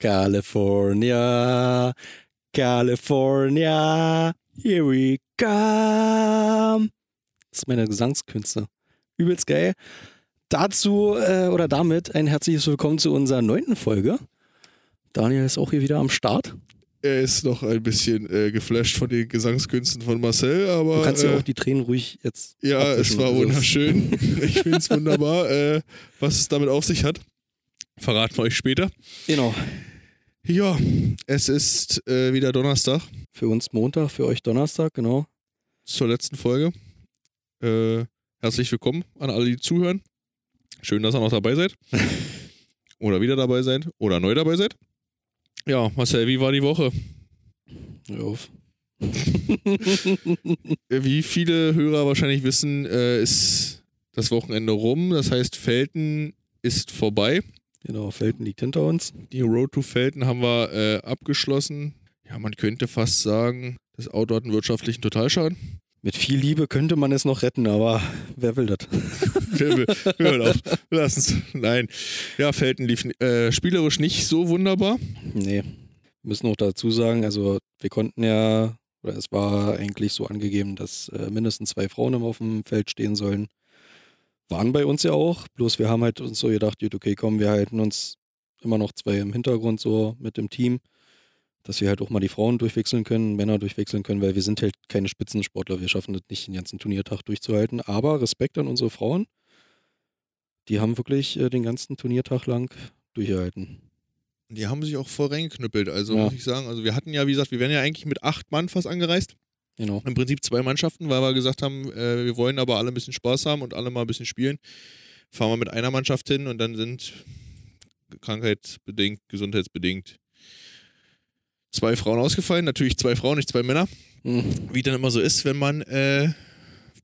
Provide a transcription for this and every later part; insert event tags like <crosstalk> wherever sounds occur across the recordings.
California, California, here we come. Das ist meine Gesangskünste. Übelst geil. Dazu äh, oder damit ein herzliches Willkommen zu unserer neunten Folge. Daniel ist auch hier wieder am Start. Er ist noch ein bisschen äh, geflasht von den Gesangskünsten von Marcel, aber. Du kannst ja äh, auch die Tränen ruhig jetzt. Ja, es war Also, wunderschön. <laughs> ich finde es wunderbar. Äh, was es damit auf sich hat, verraten wir euch später. Genau. Ja, es ist äh, wieder Donnerstag Für uns Montag, für euch Donnerstag, genau. zur letzten Folge. Äh, herzlich willkommen an alle, die zuhören. Schön, dass ihr noch dabei seid. <laughs> oder wieder dabei seid. Oder neu dabei seid. Ja, Marcel, wie war die Woche? Hör auf. <laughs> Wie viele Hörer wahrscheinlich wissen, äh, ist das Wochenende rum. Das heißt, Felten ist vorbei. Genau, Felten liegt hinter uns. Die Road to Felten haben wir äh, abgeschlossen. Ja, man könnte fast sagen, das Auto hat einen wirtschaftlichen Totalschaden. Mit viel Liebe könnte man es noch retten, aber wer will das? <laughs> Wir, wir hören auf. Wir lassen's. Nein. Ja, Felten lief äh, spielerisch nicht so wunderbar. Nee. Wir müssen noch dazu sagen, also wir konnten ja, oder es war eigentlich so angegeben, dass äh, mindestens zwei Frauen immer auf dem Feld stehen sollen. Waren bei uns ja auch, bloß wir haben halt uns so gedacht, okay, komm, wir halten uns immer noch zwei im Hintergrund so mit dem Team, dass wir halt auch mal die Frauen durchwechseln können, Männer durchwechseln können, weil wir sind halt keine Spitzensportler, wir schaffen das nicht den ganzen Turniertag durchzuhalten, aber Respekt an unsere Frauen, die haben wirklich äh, den ganzen Turniertag lang durchgehalten. Die haben sich auch voll reingeknüppelt. Also Ja. muss ich sagen, also wir hatten ja, wie gesagt, wir wären ja eigentlich mit acht Mann fast angereist. Genau. Im Prinzip zwei Mannschaften, weil wir gesagt haben, äh, wir wollen aber alle ein bisschen Spaß haben und alle mal ein bisschen spielen. Fahren wir mit einer Mannschaft hin und dann sind krankheitsbedingt, gesundheitsbedingt zwei Frauen ausgefallen. Natürlich zwei Frauen, nicht zwei Männer. Mhm. Wie dann immer so ist, wenn man äh,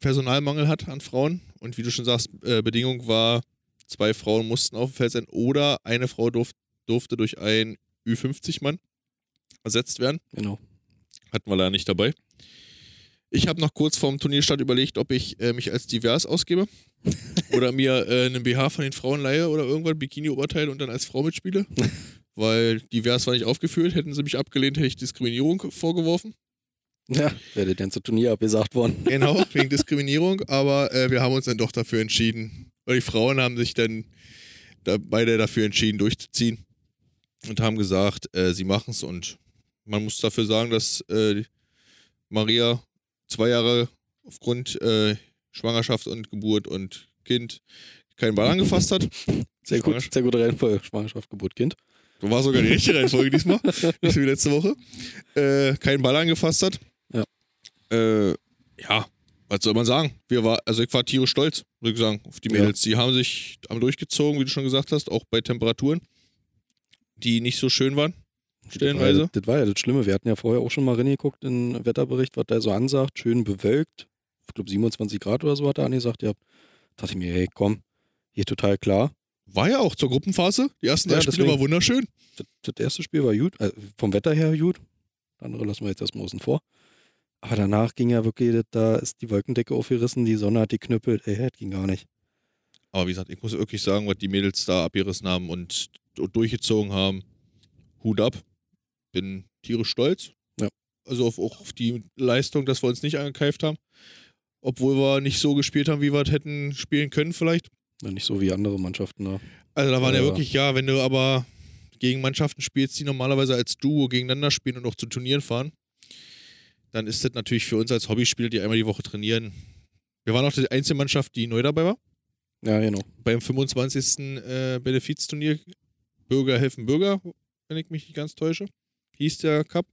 Personalmangel hat an Frauen. Und wie du schon sagst, äh, Bedingung war, zwei Frauen mussten auf dem Feld sein oder eine Frau durf, durfte durch einen Ü50-Mann ersetzt werden. Genau. Hatten wir leider nicht dabei. Ich habe noch kurz vorm Turnierstart überlegt, ob ich äh, mich als divers ausgebe oder mir <laughs> äh, einen BH von den Frauen leihe oder irgendwann Bikini-Oberteil und dann als Frau mitspiele. <laughs> Weil divers war nicht aufgeführt, hätten sie mich abgelehnt, hätte ich Diskriminierung vorgeworfen. Ja, wäre das ganze Turnier abgesagt worden. <laughs> Genau, wegen Diskriminierung, aber äh, wir haben uns dann doch dafür entschieden. Weil die Frauen haben sich dann da, beide dafür entschieden, durchzuziehen und haben gesagt, äh, sie machen es und man muss dafür sagen, dass äh, Maria zwei Jahre aufgrund äh, Schwangerschaft und Geburt und Kind keinen Ball angefasst hat. Sehr gut, sehr gute Reihenfolge. Schwangerschaft, Geburt, Kind. War sogar die richtige Reihenfolge diesmal, <laughs> nicht wie letzte Woche. Äh, keinen Ball angefasst hat. Ja. Äh, ja, was soll man sagen? Wir war, also ich war tierisch stolz, muss ich sagen, auf die Ja. Mädels. Die haben sich haben durchgezogen, wie du schon gesagt hast, auch bei Temperaturen, die nicht so schön waren. Stellenweise. Das war ja das Schlimme. Wir hatten ja vorher auch schon mal reingeguckt in den Wetterbericht, was der so ansagt. Schön bewölkt. Ich glaube 27 Grad oder so hat er angesagt. Ja, dachte ich mir, hey, komm, hier total klar. War ja auch zur Gruppenphase. Die ersten drei Ja, Spiele war wunderschön. Das, das erste Spiel war gut, äh, vom Wetter her gut. Das andere lassen wir jetzt erstmal außen vor. Aber danach ging ja wirklich, das- da ist die Wolkendecke aufgerissen, die Sonne hat geknüppelt. Ey, das ging gar nicht. Aber wie gesagt, ich muss wirklich sagen, was die Mädels da abgerissen haben und durchgezogen haben. Hut ab. Bin tierisch stolz. Ja. Also auf, auch auf die Leistung, dass wir uns nicht angekeift haben. Obwohl wir nicht so gespielt haben, wie wir es hätten spielen können, vielleicht. Ja, Nicht so wie andere Mannschaften da. Also da waren ja Ja. wirklich, ja, wenn du aber gegen Mannschaften spielst, die normalerweise als Duo gegeneinander spielen und auch zu Turnieren fahren, dann ist das natürlich für uns als Hobbyspieler, die einmal die Woche trainieren. Wir waren auch die einzige Mannschaft, die neu dabei war. Ja, genau. beim 25. Äh, Benefizturnier Bürger helfen Bürger, wenn ich mich nicht ganz täusche, hieß der Cup.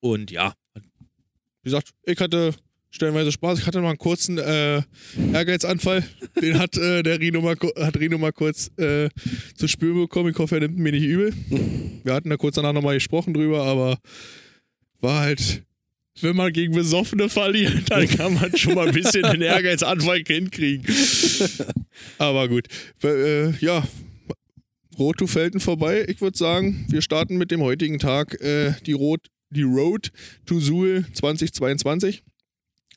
Und ja, wie gesagt, ich hatte stellenweise Spaß. Ich hatte noch einen kurzen äh, Ehrgeizanfall. Den hat äh, der Rino mal, hat Rino mal kurz äh, zu spüren bekommen. Ich hoffe, er nimmt mir nicht übel. Wir hatten da kurz danach nochmal gesprochen drüber, aber war halt, wenn man gegen Besoffene verliert, dann <laughs> kann man schon mal ein bisschen den Ehrgeizanfall hinkriegen. Aber gut. Äh, ja, Rot to Felten vorbei. Ich würde sagen, wir starten mit dem heutigen Tag äh, die, Rot, die Road to Suhl 2022.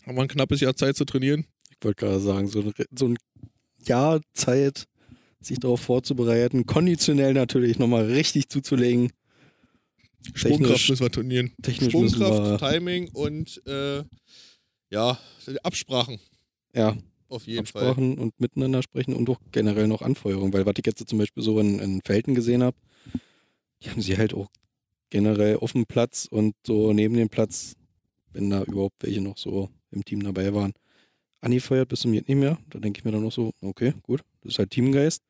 Haben wir ein knappes Jahr Zeit zu trainieren. Ich wollte gerade sagen, so ein, so ein Jahr Zeit sich darauf vorzubereiten, konditionell natürlich nochmal richtig zuzulegen. Sprungkraft müssen wir trainieren. Technisch Sprungkraft, Timing und äh, ja, Absprachen ja, auf jeden Fall. Absprachen und miteinander sprechen und auch generell noch Anfeuerung, weil was ich jetzt zum Beispiel so in, in Felten gesehen habe, die haben sie halt auch generell auf dem Platz und so neben dem Platz, wenn da überhaupt welche noch so im Team dabei waren, angefeuert bis zum geht nicht mehr. Da denke ich mir dann noch so, okay, gut, das ist halt Teamgeist.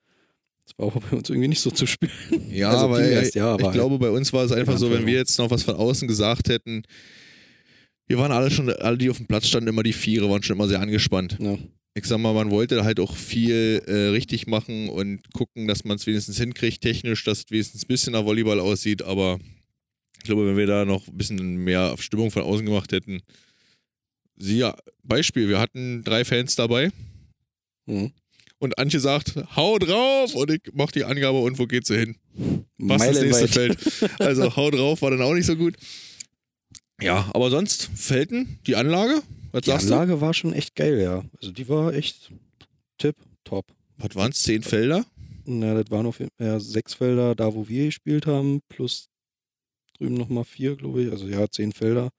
Das war aber bei uns irgendwie nicht so zu spüren. Ja, Also aber Teamgeist, ja, aber ich glaube, bei uns war es einfach so, wenn wir jetzt noch was von außen gesagt hätten, wir waren alle schon, alle, die auf dem Platz standen, immer die Viere, waren schon immer sehr angespannt. Ja, Ich sag mal, man wollte halt auch viel äh, richtig machen und gucken, dass man es wenigstens hinkriegt, technisch, dass es wenigstens ein bisschen nach Volleyball aussieht, aber ich glaube, wenn wir da noch ein bisschen mehr Stimmung von außen gemacht hätten. Sie, ja, Beispiel, wir hatten drei Fans dabei mhm. und Antje sagt, hau drauf und ich mach die Angabe und wo geht sie hin? Was das nächste Meilenweit. Feld. Also hau drauf war dann auch nicht so gut. Ja, aber sonst, Felten, die Anlage, was Die sagst Anlage war schon echt geil, ja. Also die war echt tipp, top. du? Was waren es? Zehn Felder? Na, das waren auf jeden Fall ja, sechs Felder da, wo wir gespielt haben, plus drüben nochmal vier, glaube ich. Also ja, zehn Felder.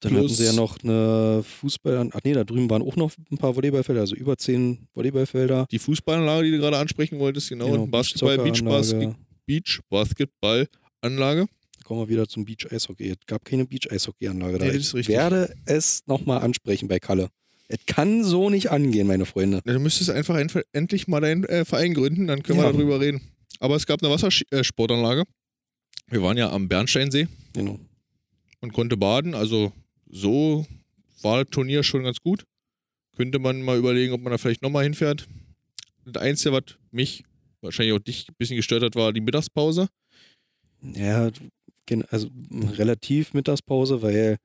Dann Plus- hatten sie ja noch eine Fußball... Ach nee, da drüben waren auch noch ein paar Volleyballfelder, also über zehn Volleyballfelder. Die Fußballanlage, die du gerade ansprechen wolltest, genau. und Basketball, Beach, Beachsoccer-Anlage. Beach Basketballanlage. Kommen wir wieder zum Beach-Eishockey. Es gab keine Beach-Eishockey-Anlage da. Nee, das ist ich werde es nochmal ansprechen bei Kalle. Es kann so nicht angehen, meine Freunde. Du müsstest einfach ein, endlich mal deinen äh, Verein gründen, dann können Ja. wir darüber reden. Aber es gab eine Wassersportanlage. Wir waren ja am Bernsteinsee Genau. und konnte baden. Also so war das Turnier schon ganz gut. Könnte man mal überlegen, ob man da vielleicht nochmal hinfährt. Das Einzige, was mich, wahrscheinlich auch dich ein bisschen gestört hat, war die Mittagspause. Ja, also relativ Mittagspause, weil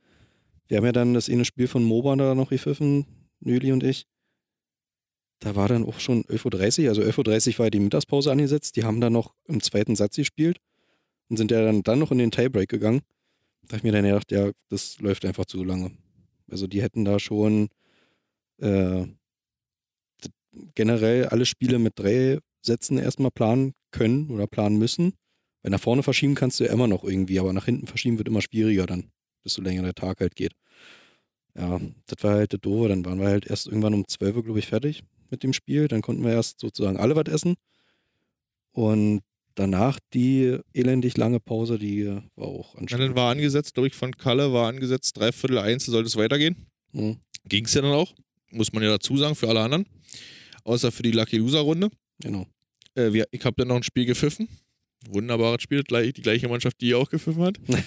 wir haben ja dann das eine Spiel von MOBA da noch gepfiffen, Nüli und ich. Da war dann auch schon 11.30 Uhr, also 11.30 Uhr war die Mittagspause angesetzt. Die haben dann noch im zweiten Satz gespielt und sind ja dann, dann noch in den Tiebreak gegangen. Da habe ich mir dann gedacht, ja, das läuft einfach zu lange. Also die hätten da schon äh, generell alle Spiele mit drei Sätzen erstmal planen können oder planen müssen. Weil nach vorne verschieben kannst du ja immer noch irgendwie, aber nach hinten verschieben wird immer schwieriger dann, desto länger der Tag halt geht. Ja, das war halt das Doofe. Dann waren wir halt erst irgendwann um 12 Uhr, glaube ich, fertig mit dem Spiel. Dann konnten wir erst sozusagen alle was essen. Und danach die elendig lange Pause, die war auch Und dann anstrengend. war angesetzt, glaube ich, von Kalle war angesetzt, dreiviertel eins sollte es weitergehen. Mhm, Ging es ja dann auch. Muss man ja dazu sagen, für alle anderen. Außer für die Lucky Loser Runde. genau. Äh, wir, ich habe dann noch ein Spiel gepfiffen. Wunderbares Spiel, gleich- die gleiche Mannschaft, die auch gepfiffen hat. <laughs>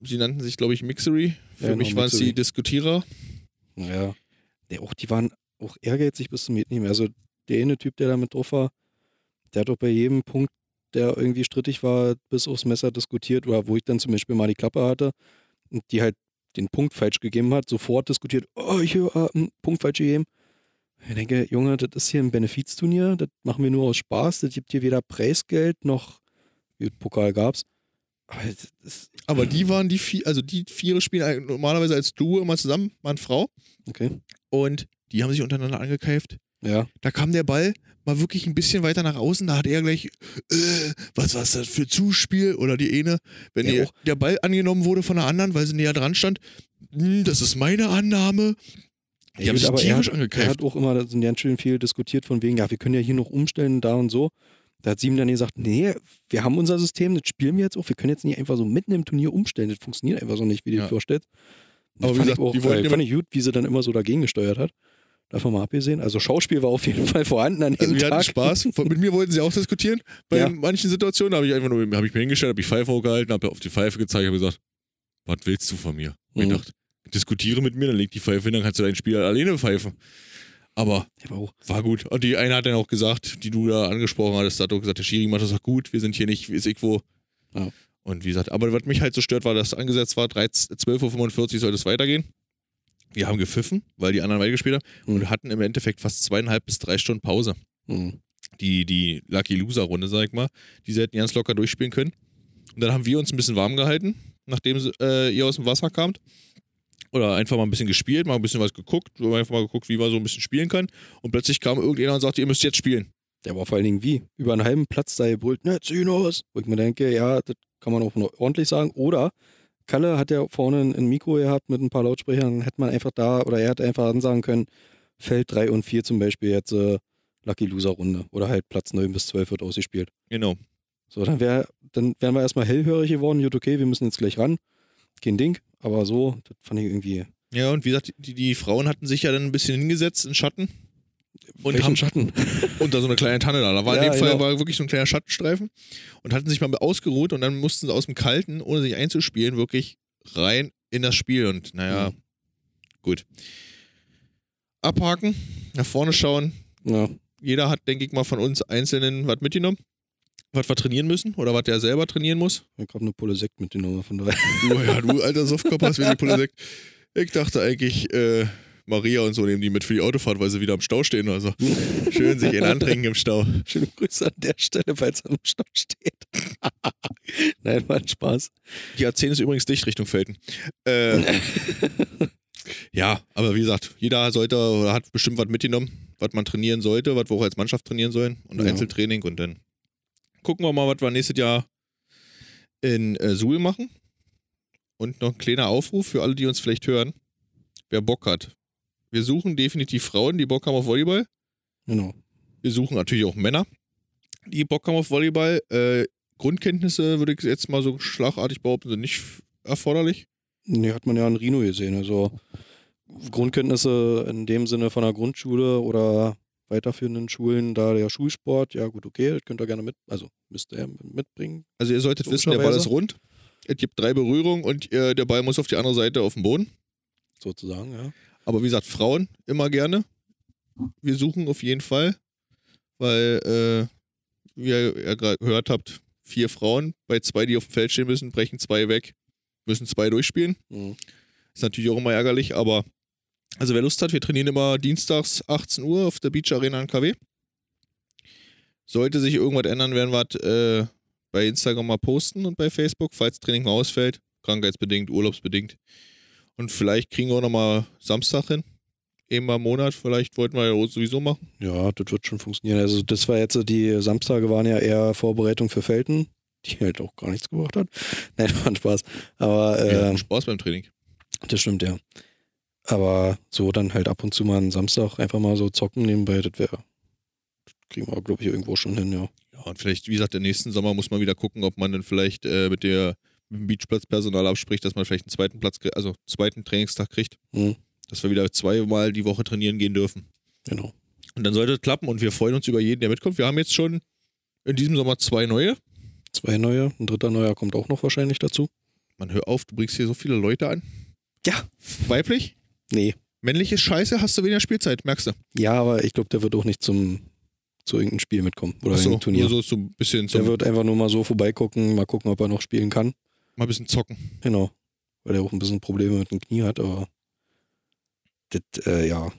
Sie nannten sich, glaube ich, Mixery. Für Ja, genau, mich waren es die. Diskutierer. Ja. Der auch, die waren auch ehrgeizig bis zum mehr. Also der eine Typ, der da mit drauf war, der hat doch bei jedem Punkt, der irgendwie strittig war, bis aufs Messer diskutiert, oder wo ich dann zum Beispiel mal die Klappe hatte und die halt den Punkt falsch gegeben hat, sofort diskutiert, oh, ich höre einen Punkt falsch gegeben. Ich denke, Junge, das ist hier ein Benefizturnier, das machen wir nur aus Spaß, das gibt hier weder Preisgeld noch, wie Pokal gab's. Aber Aber die waren die vier, also die vier spielen normalerweise als Duo immer zusammen, Mann, Frau. okay, Und die haben sich untereinander angekeift. ja, Da kam der Ball mal wirklich ein bisschen weiter nach außen. Da hat er gleich, äh, was war das für Zuspiel? Oder die eine, wenn Ja, die, auch- der Ball angenommen wurde von der anderen, weil sie näher dran stand. "Hm, Das ist meine Annahme. Die Ja, haben sich aber er tierisch hat, er angekeift. hat auch immer so ganz schön viel diskutiert von wegen, ja, wir können ja hier noch umstellen, da und so. Da hat Sieben dann gesagt, nee, wir haben unser System, das spielen wir jetzt auch, wir können jetzt nicht einfach so mitten im Turnier umstellen, das funktioniert einfach so nicht, wie du Ja. dir vorstellst. Aber wie fand gesagt, ich auch, die wollten äh, fand ich gut, wie sie dann immer so dagegen gesteuert hat. Davon mal abgesehen. Also Schauspiel war auf jeden Fall vorhanden an dem Also wir Tag. hatten Spaß. Mit mir wollten sie auch diskutieren. Bei Ja. manchen Situationen habe ich einfach nur, habe ich mir hingestellt, habe ich Pfeife hochgehalten, habe auf die Pfeife gezeigt, habe gesagt, was willst du von mir? Und ich Mhm. dachte, diskutiere mit mir, dann leg die Pfeife hin, dann kannst du dein Spiel alleine pfeifen. Aber war gut. Und die eine hat dann auch gesagt, die du da angesprochen hattest, hat auch gesagt, der Schiri macht das auch gut, wir sind hier nicht, wie ist ich wo. Ja. Und wie gesagt, aber was mich halt so stört, war, dass angesetzt war, 13 12.45 Uhr sollte es weitergehen. Wir haben gepfiffen, weil die anderen weitergespielt haben Mhm. und hatten im Endeffekt fast zweieinhalb bis drei Stunden Pause. mh, Die, die Lucky Loser Runde, sag ich mal, die sie hätten ganz locker durchspielen können. Und dann haben wir uns ein bisschen warm gehalten, nachdem äh, ihr aus dem Wasser kamt. Oder einfach mal ein bisschen gespielt, mal ein bisschen was geguckt, einfach mal geguckt, wie man so ein bisschen spielen kann. Und plötzlich kam irgendjemand und sagte, ihr müsst jetzt spielen. Der war vor allen Dingen wie? Über einen halben Platz da gebrüllt, ne, Zynos. Wo ich mir denke, ja, das kann man auch ordentlich sagen. Oder Kalle hat ja vorne ein Mikro gehabt mit ein paar Lautsprechern, hätte man einfach da, oder er hätte einfach ansagen können, Feld 3 und 4 zum Beispiel jetzt äh, Lucky Loser Runde. Oder halt Platz 9 bis 12 wird ausgespielt. Genau. So, dann, wär, dann wären wir erstmal hellhörig geworden. Gut, okay, wir müssen jetzt gleich ran. Kein Ding. Aber so, das fand ich irgendwie. Ja, und wie gesagt, die, die Frauen hatten sich ja dann ein bisschen hingesetzt in Schatten. Und Welchen haben- Schatten. <laughs> unter so einer kleinen Tanne da. Da war in Ja, dem Fall genau. war wirklich so ein kleiner Schattenstreifen und hatten sich mal ausgeruht und dann mussten sie aus dem Kalten, ohne sich einzuspielen, wirklich rein in das Spiel. Und naja, Mhm. gut. Abhaken, nach vorne schauen. Ja, Jeder hat, denke ich mal, von uns Einzelnen was mitgenommen. Was wir trainieren müssen oder was der selber trainieren muss. ich habe eine Pulle Sekt mitgenommen, von daher. Du, <laughs> ja, du alter Softkopf hast wie die Pulle Sekt. Ich dachte eigentlich, äh, Maria und so nehmen die mit für die Autofahrt, weil sie wieder am Stau stehen. Also schön sich in antrinken im Stau. <laughs> Schöne Grüße an der Stelle, falls er im Stau steht. <laughs> Nein, war ein Spaß. Die A10 ist übrigens dicht Richtung Felten. Äh, ja, aber wie gesagt, jeder sollte oder hat bestimmt was mitgenommen, was man trainieren sollte, was wir auch als Mannschaft trainieren sollen und Ja. Einzeltraining und dann gucken wir mal, was wir nächstes Jahr in äh, Suhl machen. Und noch ein kleiner Aufruf für alle, die uns vielleicht hören, wer Bock hat. Wir suchen definitiv Frauen, die Bock haben auf Volleyball. Genau. Wir suchen natürlich auch Männer, die Bock haben auf Volleyball. Äh, Grundkenntnisse, würde ich jetzt mal so schlagartig behaupten, sind nicht erforderlich. Nee, hat man ja an Rino gesehen. Also Grundkenntnisse in dem Sinne von der Grundschule oder weiterführenden Schulen, da der Schulsport, ja gut, okay, das könnt ihr gerne mit, also müsst ihr mitbringen. Also ihr solltet wissen, der Ball ist rund. Es gibt drei Berührungen und äh, der Ball muss auf die andere Seite auf den Boden. Sozusagen, ja. Aber wie gesagt, Frauen immer gerne. Wir suchen auf jeden Fall, weil, äh, wie ihr ja gerade gehört habt, vier Frauen, bei zwei, die auf dem Feld stehen müssen, brechen zwei weg, müssen zwei durchspielen. Mhm. Ist natürlich auch immer ärgerlich, aber also wer Lust hat, wir trainieren immer dienstags 18 Uhr auf der Beach Arena in KW. Sollte sich irgendwas ändern, werden wir äh, bei Instagram mal posten und bei Facebook, falls Training mal ausfällt, krankheitsbedingt, urlaubsbedingt. Und vielleicht kriegen wir auch nochmal Samstag hin. Eben mal im Monat, vielleicht wollten wir ja sowieso machen. Ja, das wird schon funktionieren. Also das war jetzt, die Samstage waren ja eher Vorbereitung für Felten, die halt auch gar nichts gebracht hat. <laughs> Nein, war ein Spaß. Aber Wir äh, hatten Spaß beim Training. das stimmt, ja. Aber so dann halt ab und zu mal einen Samstag einfach mal so zocken nebenbei, das wäre, kriegen wir, glaube ich, irgendwo schon hin, ja. Ja, und vielleicht, wie gesagt, der nächsten Sommer muss man wieder gucken, ob man dann vielleicht äh, mit, der, mit dem Beachplatzpersonal abspricht, dass man vielleicht einen zweiten Platz, also einen zweiten Trainingstag kriegt. Mhm. Dass wir wieder zweimal die Woche trainieren gehen dürfen. Genau. Und dann sollte es klappen und wir freuen uns über jeden, der mitkommt. Wir haben jetzt schon in diesem Sommer zwei neue. Zwei neue, ein dritter neuer kommt auch noch wahrscheinlich dazu. Man hör auf, du bringst hier so viele Leute an. Ja. Weiblich? Nee. Männliche Scheiße, hast du weniger Spielzeit, merkst du. Ja, aber ich glaube, der wird auch nicht zum zu irgendeinem Spiel mitkommen oder irgendeinem Turnier. nur so, so ein bisschen der wird einfach nur mal so vorbeigucken, mal gucken, ob er noch spielen kann. mal ein bisschen zocken. Genau. Weil er auch ein bisschen Probleme mit dem Knie hat, aber das, äh, ja.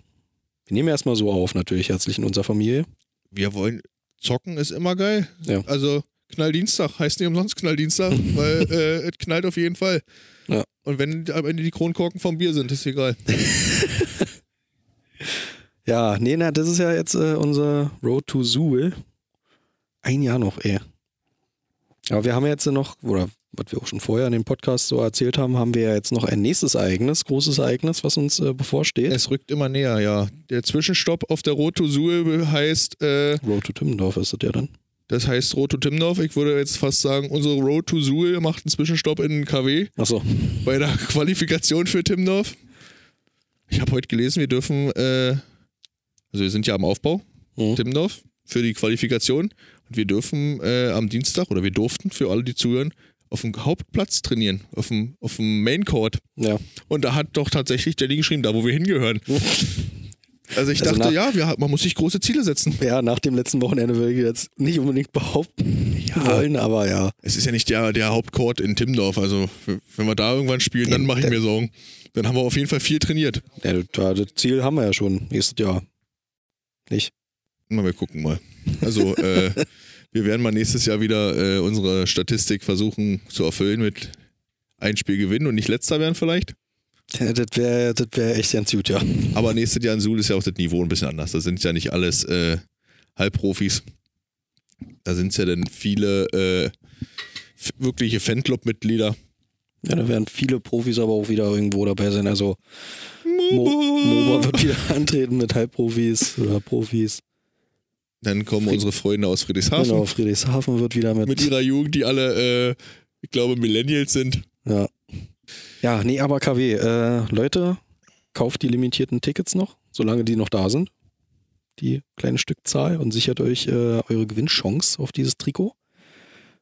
Wir nehmen erstmal so auf, natürlich herzlich in unserer Familie. Wir wollen zocken, ist immer geil. Ja. Also Knalldienstag heißt nicht umsonst Knalldienstag, <laughs> weil äh, es knallt auf jeden Fall. Ja. Und wenn am Ende die Kronkorken vom Bier sind, ist egal. <laughs> Ja, nee, na, das ist ja jetzt äh, unser Road to Suhl. Ein Jahr noch, ey. Aber wir haben ja jetzt noch, oder was wir auch schon vorher in dem Podcast so erzählt haben, haben wir ja jetzt noch ein nächstes Ereignis, großes Ereignis, was uns äh, bevorsteht. Es rückt immer näher, ja. Der Zwischenstopp auf der Road to Suhl heißt, äh, Road to Timmendorf ist das ja dann. Das heißt Road to Timmendorf. Ich würde jetzt fast sagen, unsere Road to Suhl macht einen Zwischenstopp in KW Achso, bei der <laughs> Qualifikation für Timmendorf. Ich habe heute gelesen, wir dürfen, äh, also wir sind ja am Aufbau, Mhm. Timmendorf, für die Qualifikation. Und wir dürfen äh, am Dienstag, oder wir durften für alle, die zuhören, auf dem Hauptplatz trainieren, auf dem, auf dem Main Court. ja. Und da hat doch tatsächlich Jenny geschrieben, da wo wir hingehören. <laughs> Also ich Also dachte, ja, wir, man muss sich große Ziele setzen. Ja, nach dem letzten Wochenende würde ich jetzt nicht unbedingt behaupten wollen, aber ja. Es ist ja nicht der, der Hauptcourt in Timmendorf. Also wenn wir da irgendwann spielen, dann mache ich mir Sorgen. Dann haben wir auf jeden Fall viel trainiert. ja das, Ziel haben wir ja schon nächstes Jahr. Nicht? Mal, wir gucken mal. Also, <laughs> äh, wir werden mal nächstes Jahr wieder äh, unsere Statistik versuchen zu erfüllen mit ein Spiel gewinnen und nicht letzter werden vielleicht. Das wäre das wär echt ganz gut, ja. Aber nächstes Jahr in Suhl ist ja auch das Niveau ein bisschen anders. Da sind ja nicht alles äh, Halbprofis. Da sind es ja dann viele äh, wirkliche Fanclub-Mitglieder. Ja, da werden viele Profis aber auch wieder irgendwo dabei sein. Also Mo MOBA wird wieder <laughs> antreten mit Halbprofis oder Profis. Dann kommen Fried- unsere Freunde aus Friedrichshafen Genau, Friedrichshafen wird wieder mit. mit ihrer Jugend, die alle, äh, ich glaube, Millennials sind. ja. Ja, nee, aber KW, äh, Leute, kauft die limitierten Tickets noch, solange die noch da sind. Die kleine Stückzahl und sichert euch äh, eure Gewinnchance auf dieses Trikot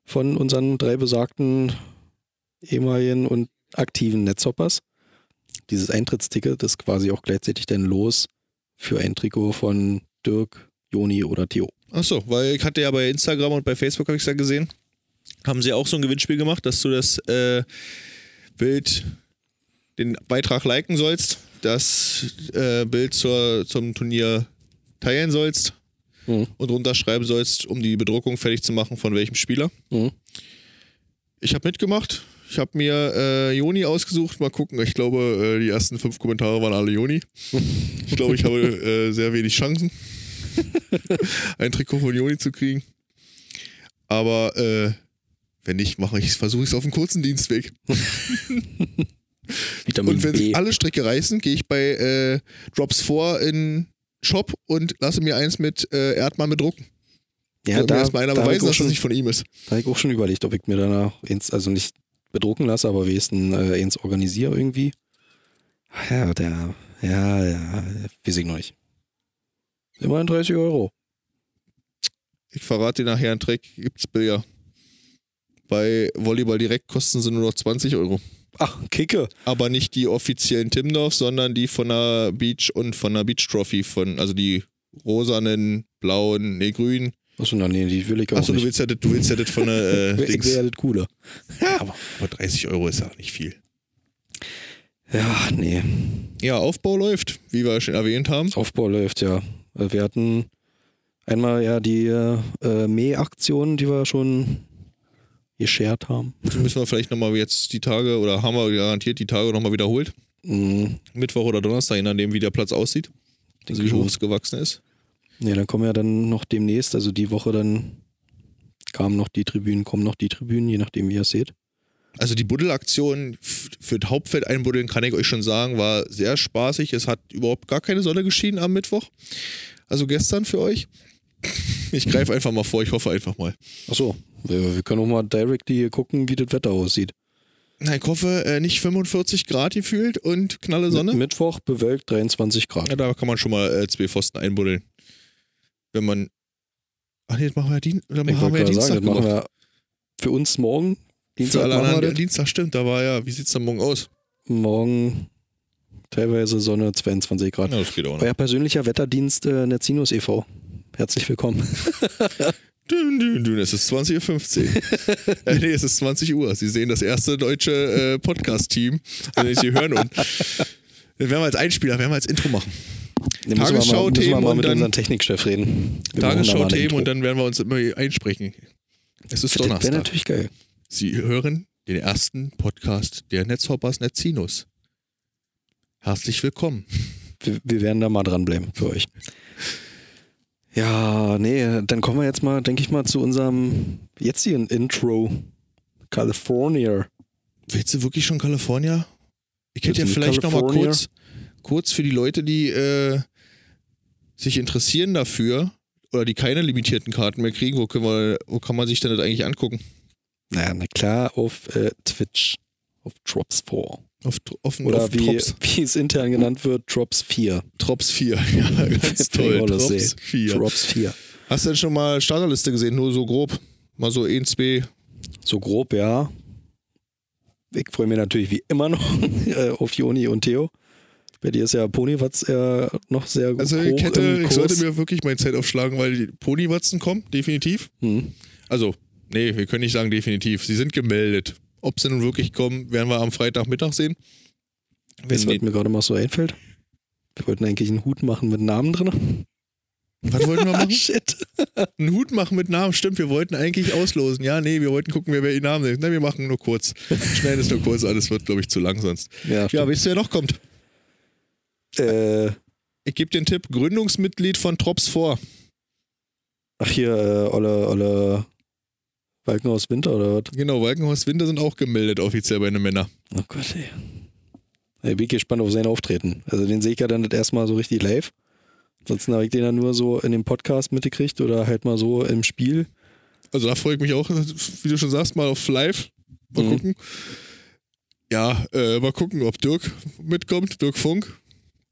von unseren drei besagten ehemaligen und aktiven Netzhoppers. Dieses Eintrittsticket ist quasi auch gleichzeitig dann los für ein Trikot von Dirk, Joni oder Theo. Achso, weil ich hatte ja bei Instagram und bei Facebook, habe ich ja gesehen, haben sie auch so ein Gewinnspiel gemacht, dass du das äh, Bild, den Beitrag liken sollst, das äh, Bild zur, zum Turnier teilen sollst Mhm. und runterschreiben sollst, um die Bedruckung fertig zu machen, von welchem Spieler. Mhm. Ich habe mitgemacht. Ich habe mir äh, Joni ausgesucht. Mal gucken. Ich glaube, äh, die ersten fünf Kommentare waren alle Joni. <laughs> Ich glaube, ich habe äh, sehr wenig Chancen, <laughs> ein Trikot von Joni zu kriegen. Aber äh, wenn nicht, mache ich versuche ich es auf dem kurzen Dienstweg. <laughs> Und wenn B. alle Stricke reißen, gehe ich bei äh, Drops 4 in Shop und lasse mir eins mit äh, Erdmann bedrucken. ja, mir da, erstmal einer da, beweisen, dass das schon, nicht von ihm ist. da habe ich auch schon überlegt, ob ich mir danach eins, also nicht bedrucken lasse, aber wenigstens äh, eins organisiere irgendwie. Ja, der, ja, ja, weiß ich noch nicht. Immerhin 30 Euro. Ich verrate dir nachher einen Trick, gibt's Billard. Bei Volleyball direkt kosten sie nur noch 20 Euro. Ach, Kicke. Aber nicht die offiziellen Timdorf, sondern die von der Beach und von der Beach Trophy, von, also die rosanen, blauen, nee, grünen. Achso, nee, die will ich auch Achso, du willst ja das, du willst ja das von der <laughs> äh, ich Dings. will ja das Coole. aber, aber 30 Euro ist ja nicht viel. Ja, nee. Ja, Aufbau läuft, wie wir schon erwähnt haben. Das Aufbau läuft ja. Äh, Wir hatten einmal ja die äh, Mäh-Aktion, die wir schon geshared haben. Die müssen wir vielleicht nochmal jetzt die Tage, oder haben wir garantiert die Tage nochmal wiederholt. Mhm. Mittwoch oder Donnerstag, je nachdem, wie der Platz aussieht. Denke wie hoch es gewachsen ist. Ja, dann kommen ja dann noch demnächst, also die Woche dann kamen noch die Tribünen, kommen noch die Tribünen, je nachdem, wie ihr es seht. Also die Buddelaktion für das Hauptfeld einbuddeln, kann ich euch schon sagen, war sehr spaßig. Es hat überhaupt gar keine Sonne geschienen am Mittwoch. Also gestern für euch. Ich greife einfach mal vor, ich hoffe einfach mal. Achso, wir, wir können auch mal directly gucken, wie das Wetter aussieht. Na, ich hoffe, äh, nicht 45 Grad gefühlt und knalle Sonne. Mittwoch bewölkt 23 Grad. Ja, da kann man schon mal äh, zwei Pfosten einbuddeln. Wenn man. Ach nee, das machen wir ja, Dien oder wollte wir ja Dienstag sagen, machen wir für uns morgen. Für Dienstag alle machen wir anderen. Dienstag stimmt, da war ja, wie sieht's dann morgen aus? Morgen teilweise Sonne 22 Grad. Ja, das geht auch noch. Euer persönlicher Wetterdienst äh, Netzinus e.V. Herzlich willkommen. <laughs> Dün, dün, dün, es ist 20.15 Uhr. <laughs> äh, nee, es ist 20 Uhr. Sie sehen das erste deutsche äh, Podcast-Team. Also, Sie hören und. Dann werden wir als Einspieler, werden wir als Intro machen. Wir Tagesschau-Themen und mit dann- unserem Technikchef reden. Tagesschau-Themen und dann werden wir uns immer einsprechen. Es ist Das wäre Donnerstag. natürlich geil. Sie hören den ersten Podcast der Netzhoppers Netzinus. Herzlich willkommen. Wir, wir werden da mal dranbleiben für euch. Ja, nee, dann kommen wir jetzt mal, denke ich mal, zu unserem jetzigen Intro. California. Willst du wirklich schon California? Ich hätte ja vielleicht nochmal kurz, kurz für die Leute, die äh, sich interessieren dafür oder die keine limitierten Karten mehr kriegen, wo, können wir, wo kann man sich denn das eigentlich angucken? Naja, na klar, auf äh, Twitch. Auf Drops 4. Auf, auf, Oder auf wie, Trops, <laughs> wie es intern genannt wird, Drops 4. Trops 4. Ja, ganz toll. lustig. 4. Drops 4. Hast du denn schon mal Starterliste gesehen? Nur so grob. Mal so 1, 2. So grob, ja. Ich freue mich natürlich wie immer noch <laughs> äh, auf Joni und Theo. Bei dir ist ja Ponywatz äh, noch sehr Also hoch ich, hätte, ich sollte mir wirklich meine Zeit aufschlagen, weil die Ponywatzen kommen, definitiv. Hm. Also, nee, wir können nicht sagen definitiv. Sie sind gemeldet. Ob sie nun wirklich kommen, werden wir am Freitagmittag sehen. Wenn Weißt du, was mir gerade mal so einfällt? Wir wollten eigentlich einen Hut machen mit Namen drin. was wollten wir <laughs> machen? Shit. Einen Hut machen mit Namen, stimmt. Wir wollten eigentlich auslosen. Ja, nee, wir wollten gucken, wer die Namen nimmt. Nein, wir machen nur kurz. Schneiden es nur kurz an, das wird, glaube ich, zu lang sonst. Ja, Ja, weißt du, wer noch kommt? äh, Ich gebe dir einen Tipp: Gründungsmitglied von Trops vor. Ach hier, äh, Olle, Olle Walkenhaus Winter oder was? Genau, Walkenhorst Winter sind auch gemeldet offiziell bei den Männern. Oh Gott, ey. Ich bin gespannt auf sein Auftreten. Also den sehe ich ja dann das erstmal so richtig live. Ansonsten habe ich den ja nur so in dem Podcast mitgekriegt oder halt mal so im Spiel. Also da freue ich mich auch, wie du schon sagst, mal auf live. Mal Mhm. gucken. Ja, äh, mal gucken, ob Dirk mitkommt. Dirk Funk.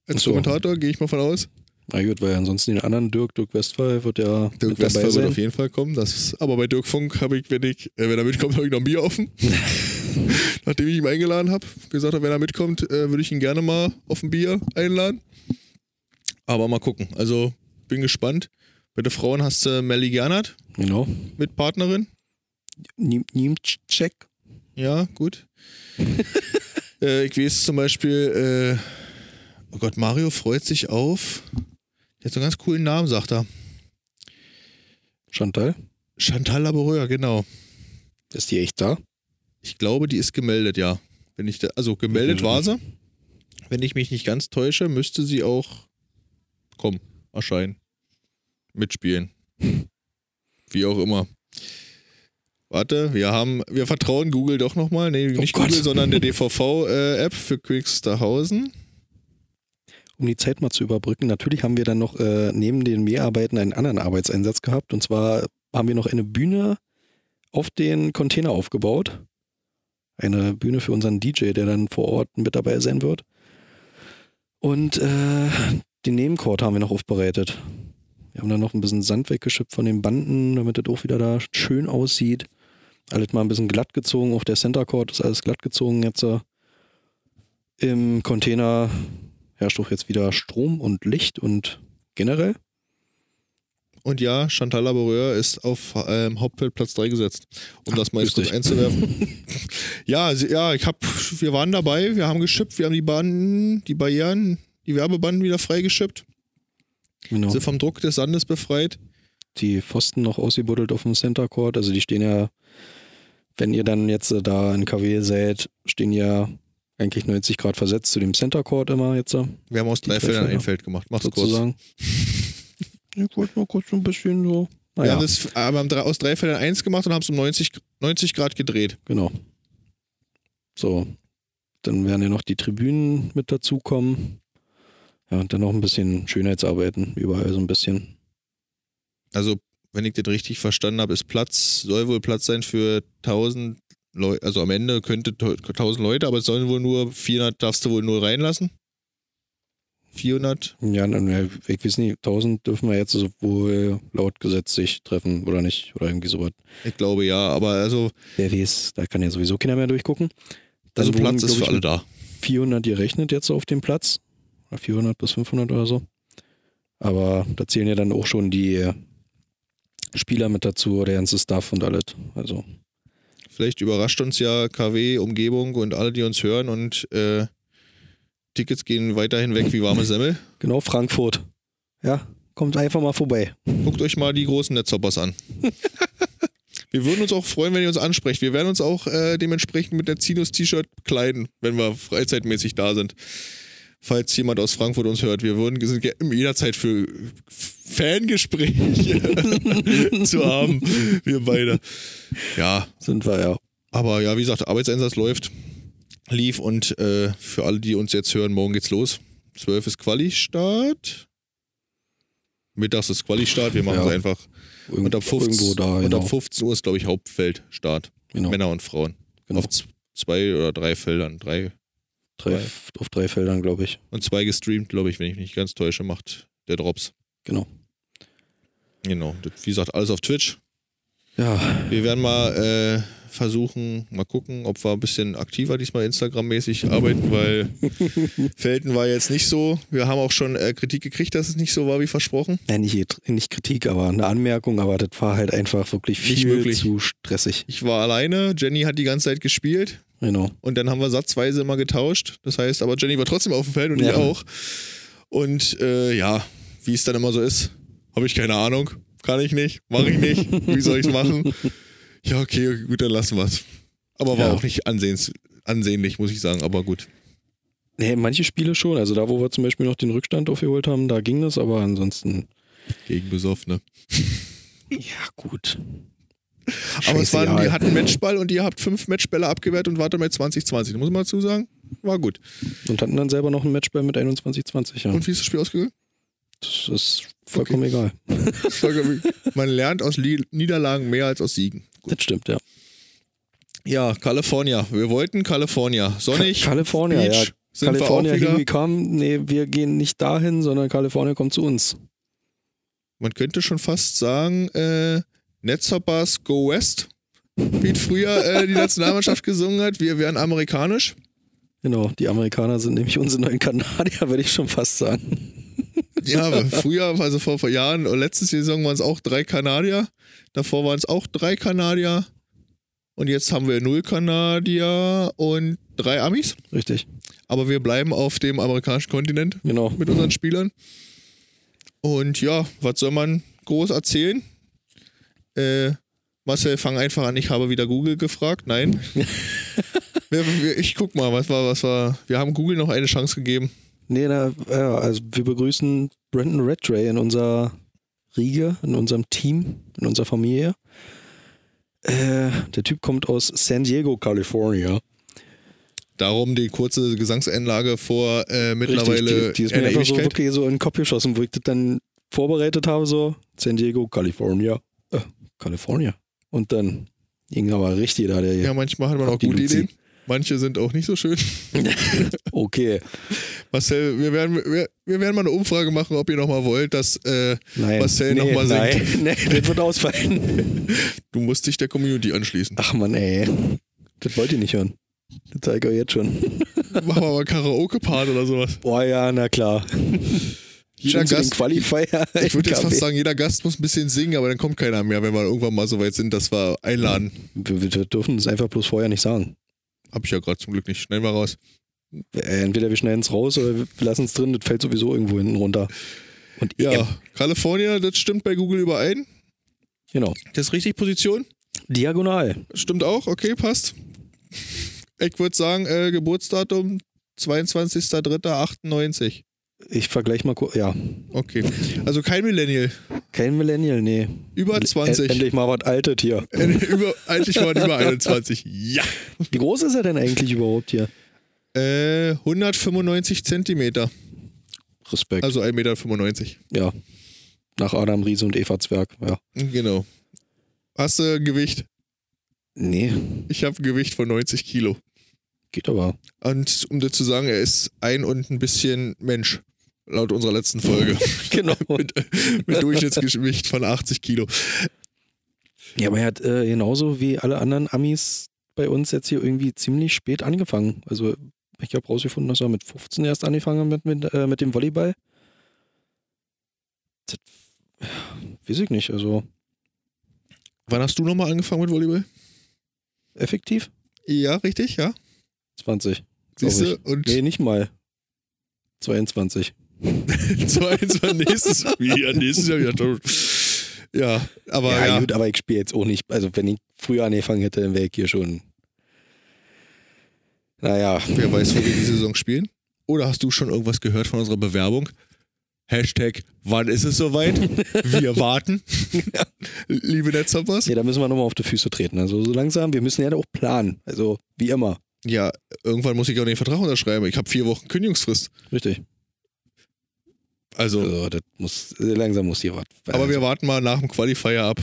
Als so. Kommentator, gehe ich mal von aus. Na gut, weil ansonsten den anderen Dirk, Dirk Westphal wird ja Dirk mit dabei Westphal wird auf jeden Fall kommen. Das ist, aber bei Dirk Funk habe ich, wenn ich, äh, wenn er mitkommt, habe ich noch ein Bier offen. <laughs> Nachdem ich ihn eingeladen habe, gesagt habe, wenn er mitkommt, äh, würde ich ihn gerne mal auf ein Bier einladen. Aber mal gucken. Also bin gespannt. Bei den Frauen hast du Melly Gernert Genau. mit Partnerin. Niemczek. Ja, gut. <laughs> äh, ich weiß zum Beispiel, äh, oh Gott, Mario freut sich auf. Der hat so einen ganz coolen Namen, sagt er. Chantal. Chantal Laboureur, genau. Ist die echt da? Ich glaube, die ist gemeldet, ja. Wenn ich da, also gemeldet Mhm. war sie. Wenn ich mich nicht ganz täusche, müsste sie auch kommen, erscheinen. Mitspielen. Wie auch immer. Warte, wir haben, wir vertrauen Google doch nochmal. Nee, nicht Gott. Google, sondern der DVV-App für Quicksterhausen. Um die Zeit mal zu überbrücken, natürlich haben wir dann noch äh, neben den Mehrarbeiten einen anderen Arbeitseinsatz gehabt. Und zwar haben wir noch eine Bühne auf den Container aufgebaut. Eine Bühne für unseren DJ, der dann vor Ort mit dabei sein wird. Und äh, den Nebenchord haben wir noch aufbereitet. Wir haben dann noch ein bisschen Sand weggeschippt von den Banden, damit das auch wieder da schön aussieht. Alles mal ein bisschen glatt gezogen. Auch der Center Chord ist alles glatt gezogen jetzt. äh. Im Container herrscht doch jetzt wieder Strom und Licht und generell. Und ja, Chantal Laboureur ist auf ähm, Hauptfeld Platz 3 gesetzt, um Ach, das mal jetzt kurz einzuwerfen. <laughs> ja, ja, ich hab, wir waren dabei, wir haben geschippt, wir haben die Bahnen, die Barrieren, die Werbebanden wieder freigeschippt, Genau. sind vom Druck des Sandes befreit. Die Pfosten noch ausgebuddelt auf dem Center Court. Also die stehen ja, wenn ihr dann jetzt da in KW seid, stehen ja eigentlich 90 Grad versetzt zu dem Center Court immer jetzt Wir haben aus drei Feldern ein. Feld gemacht. Mach's kurz. sozusagen. Ich wollte mal kurz so ein bisschen so. Wir Naja, haben, das, äh, wir haben drei, aus drei Feldern eins gemacht und haben es um 90, 90 Grad gedreht. genau. So. Dann werden ja noch die Tribünen mit dazukommen. Ja, und dann noch ein bisschen Schönheitsarbeiten, überall so ein bisschen. Also, wenn ich das richtig verstanden habe, ist Platz, soll wohl Platz sein für 1000 Leute. Also am Ende könnte to- 1000 Leute, aber es sollen wohl nur 400, darfst du wohl nur reinlassen. 400? Ja, ich weiß nicht, 1000 dürfen wir jetzt wohl laut Gesetz sich treffen oder nicht oder irgendwie sowas. Ich glaube ja, aber also, Wer weiß, da kann ja sowieso keiner mehr durchgucken. Dann also Platz ist für alle da. 400 gerechnet jetzt auf dem Platz. Oder 400 bis 500 oder so. Aber da zählen ja dann auch schon die Spieler mit dazu, der ganze Stuff und alles. Also, Vielleicht überrascht uns ja KW, Umgebung und alle, die uns hören und äh, Tickets gehen weiterhin weg wie warme Semmel. genau, Frankfurt. Ja, kommt einfach mal vorbei. Guckt euch mal die großen Netzhoppers an. <laughs> Wir würden uns auch freuen, wenn ihr uns ansprecht. Wir werden uns auch äh, dementsprechend mit der Zinus-T-Shirt kleiden, wenn wir freizeitmäßig da sind. Falls jemand aus Frankfurt uns hört, wir würden sind jederzeit für Fangespräche <laughs> zu haben. Wir beide. Ja, Sind wir ja. aber ja, wie gesagt, Arbeitseinsatz läuft, lief und äh, für alle, die uns jetzt hören, morgen geht's los. 12 ist Quali-Start. Mittags ist Quali-Start. Wir machen Ja. es einfach. Irgend, Und ab 15, irgendwo da, und genau. ab 15 Uhr ist, glaube ich, Hauptfeldstart. genau. Männer und Frauen. genau. Auf zwei oder drei Feldern. Drei. Drei, auf drei Feldern, glaube ich. Und zwei gestreamt, glaube ich, wenn ich mich nicht ganz täusche, macht der Drops. Genau. Genau. Wie gesagt, alles auf Twitch. Ja, Wir werden mal äh, versuchen, mal gucken, ob wir ein bisschen aktiver diesmal Instagram-mäßig arbeiten, weil <laughs> Felten war jetzt nicht so. Wir haben auch schon äh, Kritik gekriegt, dass es nicht so war wie versprochen. nein, nicht, nicht Kritik, aber eine Anmerkung, aber das war halt einfach wirklich viel zu stressig. Ich war alleine, Jenny hat die ganze Zeit gespielt Genau. und dann haben wir satzweise immer getauscht. Das heißt, aber Jenny war trotzdem auf dem Feld und Ja. ich auch. Und äh, ja, wie es dann immer so ist, habe ich keine Ahnung. Kann ich nicht, mache ich nicht. Wie soll ich es machen? <laughs> Ja, okay, gut, dann lassen wir es. Aber war Ja. auch nicht ansehens, ansehnlich, muss ich sagen, aber gut. Nee, manche Spiele schon. Also da, wo wir zum Beispiel noch den Rückstand aufgeholt haben, da ging das, aber ansonsten, Gegen Besoffene. Ja, gut. Aber es waren, Scheißegal. die hatten Matchball und ihr habt fünf Matchbälle abgewehrt und wart damit 2020. Muss man dazu sagen. War gut. Und hatten dann selber noch ein Matchball mit 21-20, ja. Und wie ist das Spiel ausgegangen? Das ist vollkommen egal. <laughs> Man lernt aus Niederlagen mehr als aus Siegen. Gut. Das stimmt, ja. Ja, California. Wir wollten California. Sonnig. Ka California, Beach. ja. Sind California, wir here come. Nee, wir gehen nicht dahin, sondern California kommt zu uns. Man könnte schon fast sagen, äh, Netzhoppers Go West. Wie früher äh, die <laughs> Nationalmannschaft gesungen hat. Wir wären amerikanisch. Genau, die Amerikaner sind nämlich unsere neuen Kanadier, <laughs> würde ich schon fast sagen. Ja, früher, also vor, vor Jahren, letzte Saison waren es auch drei Kanadier. Davor waren es auch drei Kanadier. Und jetzt haben wir null Kanadier und drei Amis. Richtig, Aber wir bleiben auf dem amerikanischen Kontinent genau. mit unseren Spielern. Und ja, was soll man groß erzählen? Äh, Marcel, fang einfach an. Ich habe wieder Google gefragt. Nein. <laughs> ich guck mal, was war, was war. Wir haben Google noch eine Chance gegeben. Nee, na, ja, also wir begrüßen Brandon Redray in unserer Riege, in unserem Team, in unserer Familie. Äh, der Typ kommt aus San Diego, California. Darum die kurze Gesangseinlage vor äh, mittlerweile Richtig, die, die ist mir einfach so wirklich so in den Kopf geschossen, wo ich das dann vorbereitet habe, so San Diego, California. Äh, California. Und dann ging aber richtig da der Ja, manchmal hat man auch gute. Ideen. Manche sind auch nicht so schön. <laughs> Okay. Marcel, wir werden, wir, wir werden mal eine Umfrage machen, ob ihr nochmal wollt, dass äh, Nein. Marcel nee, noch mal nein, singt. <laughs> nee, das wird ausfallen. du musst dich der Community anschließen. Ach man, ey. Das wollt ihr nicht hören. Das zeige ich euch jetzt schon. <laughs> Machen wir mal Karaoke-Part oder sowas. Boah, ja, na klar. Jeder Gast, Qualifier. ich würde jetzt fast sagen, jeder Gast muss ein bisschen singen, aber dann kommt keiner mehr, wenn wir irgendwann mal so weit sind, dass wir einladen. Wir, wir dürfen es einfach bloß vorher nicht sagen. Hab ich ja gerade zum Glück nicht. Schneiden wir raus. Äh, Entweder wir schneiden es raus oder wir lassen es drin, das fällt sowieso irgendwo hinten runter. Und Ja, ja, California, das stimmt bei Google überein. genau. Das ist richtig Position. Diagonal. Stimmt auch, okay, passt. Ich würde sagen, äh, Geburtsdatum 22.03.98. Ich vergleiche mal kurz. Ja, Okay. Also kein Millennial. Kein Millennial, nee. Über 20. End- Endlich mal was Altes hier. Über, eigentlich waren über <laughs> 21. Ja. Wie groß ist er denn eigentlich überhaupt hier? Äh, 195 Zentimeter. Respekt. Also 1,95 Meter. ja. Nach Adam Riese und Eva Zwerg. Ja. Genau. Hast du Gewicht? Nee, Ich habe ein Gewicht von 90 Kilo. geht aber. Und um dir zu sagen, er ist ein und ein bisschen Mensch. Laut unserer letzten Folge. <laughs> Genau. <laughs> mit, mit Durchschnittsgewicht von 80 Kilo. Ja, aber er hat äh, genauso wie alle anderen Amis bei uns jetzt hier irgendwie ziemlich spät angefangen. Also ich habe rausgefunden, dass er mit 15 erst angefangen hat mit, mit, äh, mit dem Volleyball. Das, weiß ich nicht, also Wann hast du nochmal angefangen mit Volleyball? effektiv Ja, richtig, ja. 20. Siehst du? Und Nee, nicht mal. 22. 22 nächstes Jahr, nächstes Jahr wieder tot. Ja, aber ja, ja, gut, aber ich spiele jetzt auch nicht. Also wenn ich früher angefangen hätte, dann wäre ich hier schon. Naja, wer weiß, wo wir die Saison spielen? Oder hast du schon irgendwas gehört von unserer Bewerbung? Hashtag, wann ist es soweit? Wir warten. <laughs> Liebe Netzhoppers. nee, da müssen wir nochmal auf die Füße treten. Also so langsam, wir müssen ja auch planen. Also wie immer. Ja, irgendwann muss ich auch den Vertrag unterschreiben. Ich habe vier Wochen Kündigungsfrist. Richtig. Also, Also das muss, langsam muss hier was. aber wir warten mal nach dem Qualifier ab,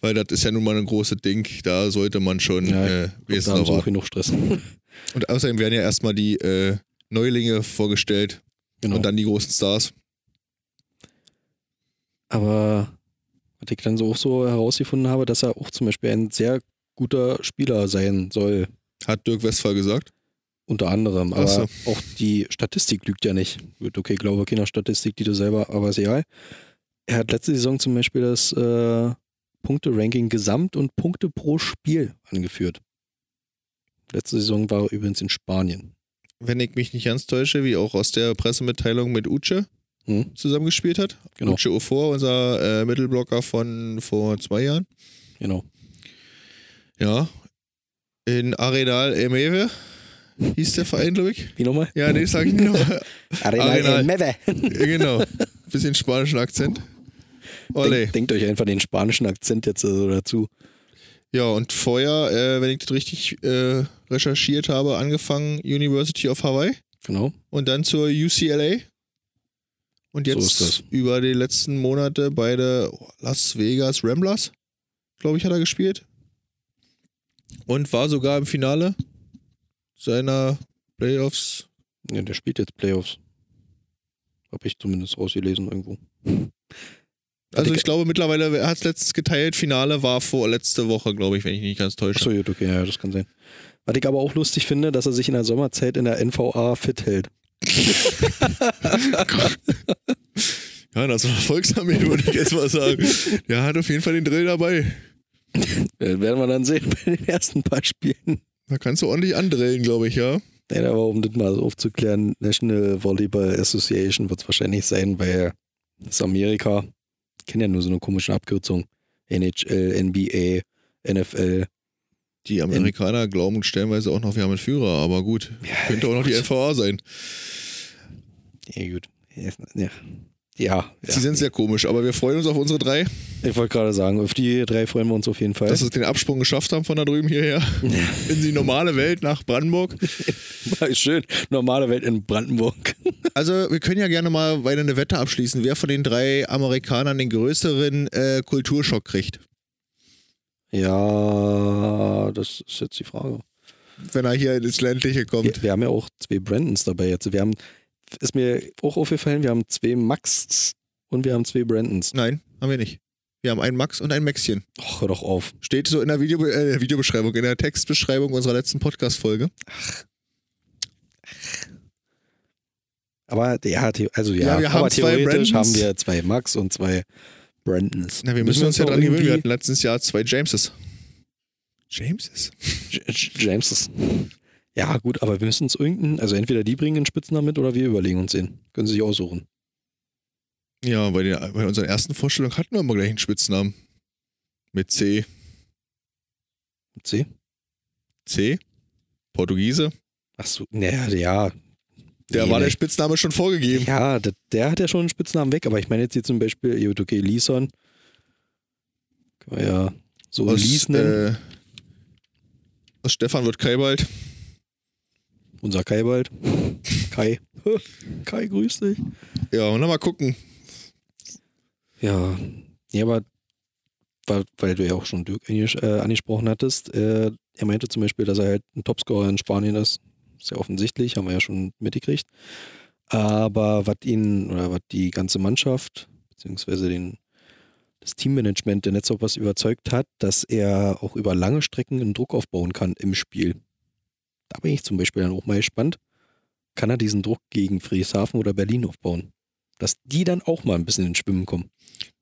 weil das ist ja nun mal ein großes Ding. Da sollte man schon Ja, äh, wesentlich so auch warten. genug Stress. <laughs> Und außerdem werden ja erstmal die äh, Neulinge vorgestellt genau. und dann die großen Stars. Aber was ich dann so auch so herausgefunden habe, dass er auch zum Beispiel ein sehr guter Spieler sein soll. Hat Dirk Westphal gesagt. Unter anderem. Aber so. auch die Statistik lügt ja nicht. Gut, okay, glaube keiner Statistik, die du selber, aber ist egal. Er hat letzte Saison zum Beispiel das äh, Punkte-Ranking Gesamt und Punkte pro Spiel angeführt. Letzte Saison war er übrigens in Spanien. Wenn ich mich nicht ganz täusche, wie auch aus der Pressemitteilung mit Uche Hm? zusammengespielt hat. Genau. Uche Ofor, unser äh, Mittelblocker von vor zwei Jahren. Genau. Ja. In Arenal Emeve hieß der Verein, glaube ich. Wie nochmal? Ja, nee, sag ich nicht noch. <laughs> Arenal Arenal. Meve. Genau. Bisschen spanischen Akzent. Olé. Denk, denkt euch einfach den spanischen Akzent jetzt so dazu. Ja, und vorher, äh, wenn ich das richtig äh, recherchiert habe, angefangen University of Hawaii Genau. und dann zur UCLA. Und So jetzt das. über die letzten Monate beide Las Vegas Ramblers, glaube ich, hat er gespielt. Und war sogar im Finale seiner Playoffs. Ja, der spielt jetzt Playoffs. Hab ich zumindest rausgelesen irgendwo. Also ich- glaube mittlerweile, er hat es letztens geteilt, Finale war vor letzte Woche, glaube ich, wenn ich nicht ganz täusche. Achso, gut, okay, ja, das kann sein. Was ich aber auch lustig finde, dass er sich in der Sommerzeit in der NVA fit hält. <laughs> Ja, das war Volksarmee, würde ich jetzt mal sagen. Der hat auf jeden Fall den Drill dabei. Äh, werden wir dann sehen bei den ersten paar Spielen. Da kannst du ordentlich andrillen, glaube ich, ja. Nein, aber um das mal so aufzuklären, National Volleyball Association wird es wahrscheinlich sein, weil das Amerika. Ich kenne ja nur so eine komische Abkürzung. NHL, NBA, NFL. Die Amerikaner glauben stellenweise auch noch, wir haben einen Führer, aber gut. Könnte auch noch die NVA sein. Ja, gut. Ja. Ja, Sie ja. sind sehr komisch, aber wir freuen uns auf unsere drei, Ich wollte gerade sagen, auf die drei freuen wir uns auf jeden Fall. dass sie den Absprung geschafft haben von da drüben hierher <laughs> in die normale Welt nach Brandenburg. <laughs> schön. Normale Welt in Brandenburg. <laughs> Also wir können ja gerne mal weiter eine Wette abschließen, wer von den drei Amerikanern den größeren äh, Kulturschock kriegt, Ja, das ist jetzt die Frage. wenn er hier ins Ländliche kommt. Wir, wir haben ja auch zwei Brandons dabei jetzt. Wir haben, ist mir auch aufgefallen, wir haben zwei Max und wir haben zwei Brandons. Nein, haben wir nicht. Wir haben einen Max und ein Maxchen. Och, hör doch auf. Steht so in der Video äh, Videobeschreibung, in der Textbeschreibung unserer letzten Podcast-Folge. Aber ja, also ja, Ja, wir haben theoretisch haben wir zwei Max und zwei Brandons. Na, wir müssen uns ja dran gewöhnen. Wir hatten letztes Jahr zwei Jameses. Jameses? J- Jameses. Ja, gut, aber wir müssen uns irgendeinen, also entweder die bringen einen Spitznamen mit oder wir überlegen uns den. Können sie sich aussuchen. Ja, bei, den, bei unserer ersten Vorstellung hatten wir immer gleich einen Spitznamen. Mit C. Mit C? C? Portugiese? Ach so, naja, ja. Der Nee, war der. Spitzname schon vorgegeben. Ja, der, der hat ja schon einen Spitznamen weg, aber ich meine jetzt hier zum Beispiel, okay, Lison. Ja so Lies nennen. äh, aus Stefan wird Kai bald. Unser Kai bald. <laughs> Kai. Kai, grüß dich. Ja, und dann mal gucken. Ja, ja, aber weil, weil du ja auch schon Dirk äh, angesprochen hattest, äh, er meinte zum Beispiel, dass er halt ein Topscorer in Spanien ist. Ist ja offensichtlich, haben wir ja schon mitgekriegt. Aber was ihn oder was die ganze Mannschaft, beziehungsweise den, das Teammanagement der Netzhoppers überzeugt hat, dass er auch über lange Strecken einen Druck aufbauen kann im Spiel. Da bin ich zum Beispiel dann auch mal gespannt. Kann er diesen Druck gegen Friedrichshafen oder Berlin aufbauen? Dass die dann auch mal ein bisschen ins Schwimmen kommen.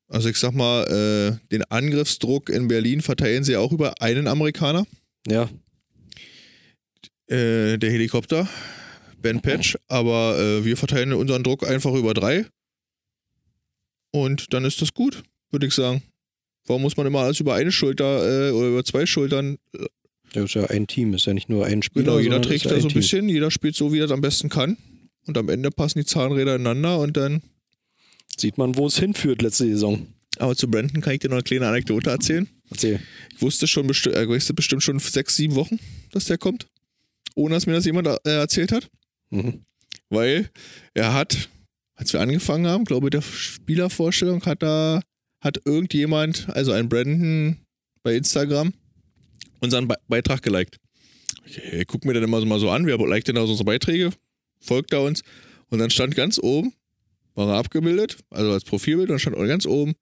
Also ich sag mal, äh, den Angriffsdruck in Berlin verteilen sie auch über einen Amerikaner. Ja, Äh, der Helikopter. Ben Patch. Aber äh, wir verteilen unseren Druck einfach über drei. Und dann ist das gut, würde ich sagen. Warum muss man immer alles über eine Schulter äh, oder über zwei Schultern? Das ist ja ein Team, ist ja nicht nur ein Spieler. Genau, jeder trägt ja da so ein Team. bisschen, jeder spielt so, wie er es am besten kann. Und am Ende passen die Zahnräder ineinander und dann. Sieht man, wo es hinführt letzte Saison. Aber zu Brandon kann ich dir noch eine kleine Anekdote erzählen. Erzähl. Ich wusste schon besti äh, wusste bestimmt schon sechs, sieben Wochen, dass der kommt. Ohne dass mir das jemand äh, erzählt hat. Mhm. Weil er hat, als wir angefangen haben, glaube ich, der Spielervorstellung hat da, hat irgendjemand, also ein Brandon bei Instagram, unseren Be Beitrag geliked. Okay, guck mir dann immer so mal so an, wer liked denn da so unsere Beiträge, folgt da uns. Und dann stand ganz oben, war er abgebildet, also als Profilbild, und dann stand ganz oben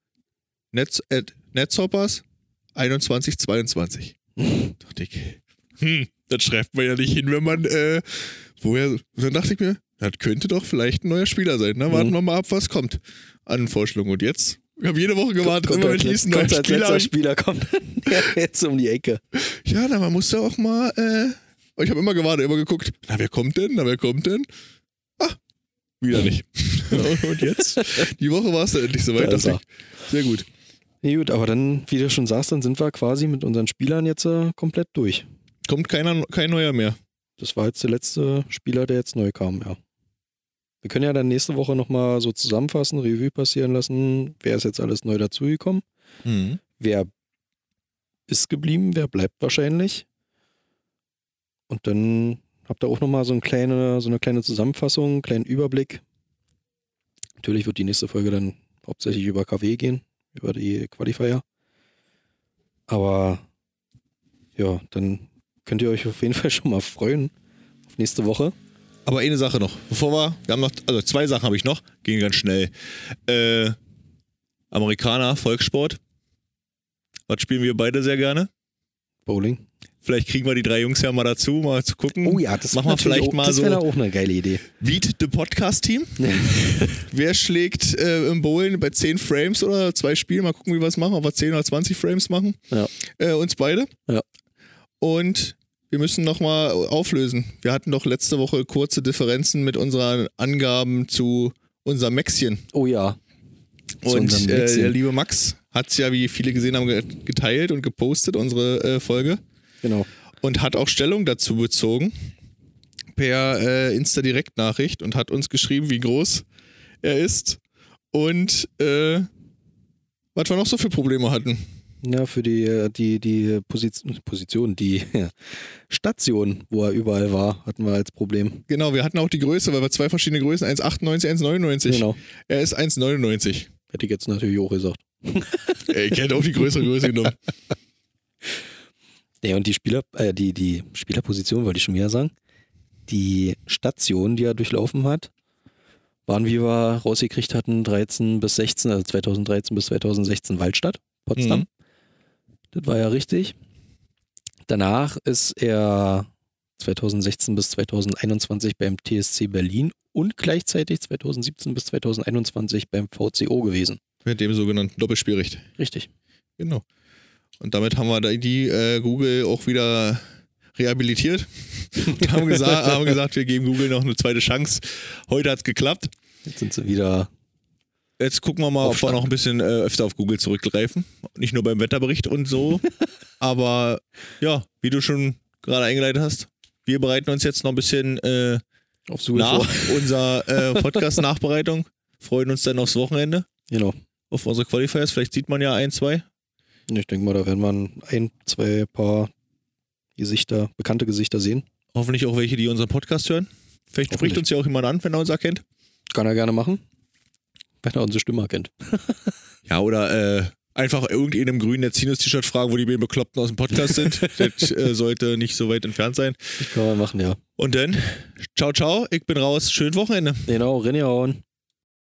Netz, äh, Netzhoppers 2122. <laughs> dachte ich, hm, das schreibt man ja nicht hin, wenn man, äh, woher, dann dachte ich mir, das könnte doch vielleicht ein neuer Spieler sein. Ne? Warten Mhm. wir mal ab, was kommt an Vorstellungen. Und jetzt, ich habe jede Woche gewartet, kommt immer wenn ich hieß, ein kommt neuer als Spieler. Spieler <laughs> kommt jetzt um die Ecke. Ja, na, man musste auch mal, äh, ich habe immer gewartet, immer geguckt, na, wer kommt denn, na, wer kommt denn? Ah, wieder nicht. <laughs> Und jetzt, die Woche war es dann endlich soweit. Da dachte ich, Sehr gut. Ja, gut, aber dann, wie du schon sagst, dann sind wir quasi mit unseren Spielern jetzt äh, komplett durch. Kommt keiner, kein neuer mehr. Das war jetzt der letzte Spieler, der jetzt neu kam, ja. Wir können ja dann nächste Woche nochmal so zusammenfassen, Revue passieren lassen. Wer ist jetzt alles neu dazugekommen? Mhm. Wer ist geblieben? Wer bleibt wahrscheinlich? Und dann habt ihr auch nochmal so, eine kleine, so eine kleine Zusammenfassung, einen kleinen Überblick. Natürlich wird die nächste Folge dann hauptsächlich über KW gehen, über die Qualifier. Aber ja, dann könnt ihr euch auf jeden Fall schon mal freuen auf nächste Woche. Aber eine Sache noch. Bevor wir, wir haben noch, also zwei Sachen habe ich noch, gehen ganz schnell. Äh, Amerikaner, Volkssport. Was spielen wir beide sehr gerne? Bowling. Vielleicht kriegen wir die drei Jungs ja mal dazu, mal zu gucken. Oh ja, das Machen wir vielleicht auch, mal das so- wäre auch eine geile Idee. Beat the Podcast Team. <laughs> Wer schlägt äh, im Bowlen bei 10 Frames oder zwei Spielen? Mal gucken, wie wir es machen. Ob wir 10 oder 20 Frames machen. Ja. Äh, uns beide. Ja. Und wir müssen nochmal auflösen. Wir hatten doch letzte Woche kurze Differenzen mit unseren Angaben zu unserem Maxchen. Oh ja. Und äh, der liebe Max hat es ja, wie viele gesehen haben, ge- geteilt und gepostet, unsere äh, Folge. Genau. Und hat auch Stellung dazu bezogen per äh, Insta-Direkt-Nachricht und hat uns geschrieben, wie groß er ist und äh, was wir noch so für Probleme hatten. Ja, für die, äh, die, die Position, Position die <laughs> Station, wo er überall war, hatten wir als Problem. Genau, wir hatten auch die Größe, weil wir zwei verschiedene Größen, 1,98, 1,99. Genau. Er ist 1,99. Hätte ich jetzt natürlich auch gesagt. <laughs> Ich hätte auch die größere Größe genommen. <laughs> Ja, und die Spieler, äh, die, die Spielerposition wollte ich schon wieder sagen. Die Station, die er durchlaufen hat, waren, wie wir rausgekriegt hatten, 13 bis 16, also 2013 bis 2016 Waldstadt, Potsdam. Mhm. Das war ja richtig. Danach ist er 2016 bis 2021 beim TSC Berlin und gleichzeitig 2017 bis 2021 beim VCO gewesen. Mit dem sogenannten Doppelspielrecht. Richtig. Genau. Und damit haben wir die äh, Google auch wieder rehabilitiert und <laughs> haben gesagt, haben gesagt, wir geben Google noch eine zweite Chance. Heute hat es geklappt. Jetzt sind sie wieder. Jetzt gucken wir mal, ob wir noch ein bisschen äh, öfter auf Google zurückgreifen. Nicht nur beim Wetterbericht und so. <laughs> Aber ja, wie du schon gerade eingeleitet hast, wir bereiten uns jetzt noch ein bisschen äh, Auf Suche nach vor. <laughs> unserer äh, Podcast-Nachbereitung. Freuen uns dann aufs Wochenende, Genau. auf unsere Qualifiers. Vielleicht sieht man ja ein, zwei. Ich denke mal, da werden wir ein, zwei paar Gesichter, bekannte Gesichter sehen. Hoffentlich auch welche, die unseren Podcast hören. Vielleicht spricht uns ja auch jemand an, wenn er uns erkennt. Kann er gerne machen. Wenn er unsere Stimme erkennt. <laughs> Ja, oder äh, einfach irgendeinem grünen Netzinus-T-Shirt fragen, wo die beiden Bekloppten aus dem Podcast sind. <laughs> das äh, sollte nicht so weit entfernt sein. Kann man machen, ja. Und dann, ciao, ciao, ich bin raus. Schönes Wochenende. Genau, reinhauen.